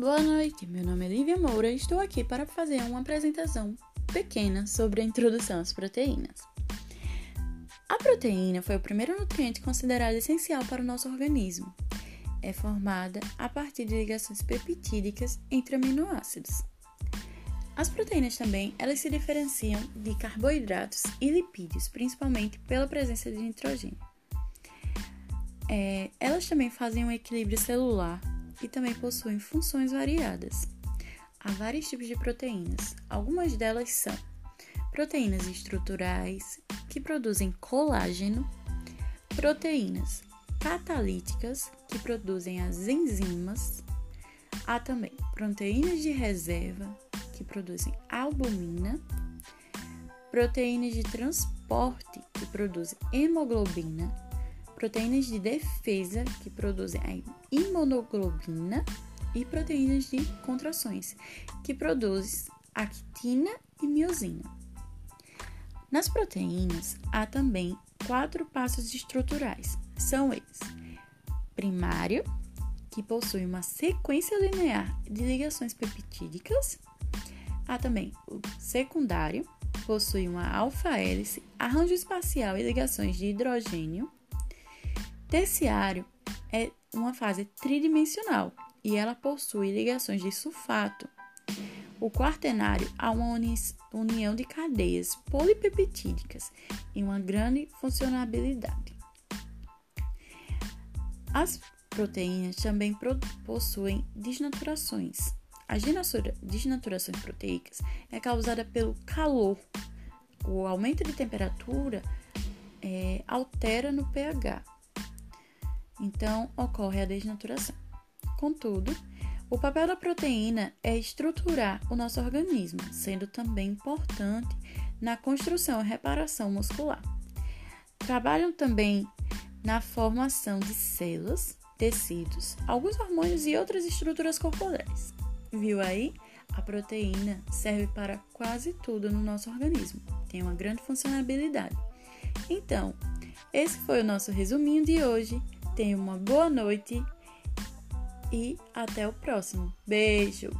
Boa noite, meu nome é Lívia Moura e estou aqui para fazer uma apresentação pequena sobre a introdução às proteínas. A proteína foi o primeiro nutriente considerado essencial para o nosso organismo. É formada a partir de ligações peptídicas entre aminoácidos. As proteínas também, elas se diferenciam de carboidratos e lipídios, principalmente pela presença de nitrogênio. É, elas também fazem um equilíbrio celular e também possuem funções variadas. Há vários tipos de proteínas. Algumas delas são proteínas estruturais, que produzem colágeno, proteínas catalíticas, que produzem as enzimas. Há também proteínas de reserva, que produzem albumina, proteínas de transporte, que produzem hemoglobina, proteínas de defesa, que produzem a imunoglobina, e proteínas de contrações, que produzem actina e miosina. Nas proteínas, há também quatro passos estruturais. São eles: primário, que possui uma sequência linear de ligações peptídicas. Há também o secundário, possui uma alfa-hélice, arranjo espacial e ligações de hidrogênio. Terciário é uma fase tridimensional e ela possui ligações de sulfato. O quaternário há uma uni união de cadeias polipeptídicas e uma grande funcionabilidade. As proteínas também possuem desnaturações. As desnaturações proteicas é causada pelo calor. O aumento de temperatura é, altera no pH. Então, ocorre a desnaturação. Contudo, o papel da proteína é estruturar o nosso organismo, sendo também importante na construção e reparação muscular. Trabalham também na formação de células, tecidos, alguns hormônios e outras estruturas corporais. Viu aí? A proteína serve para quase tudo no nosso organismo, tem uma grande funcionalidade. Então, esse foi o nosso resuminho de hoje. Tenha uma boa noite e até o próximo. Beijo!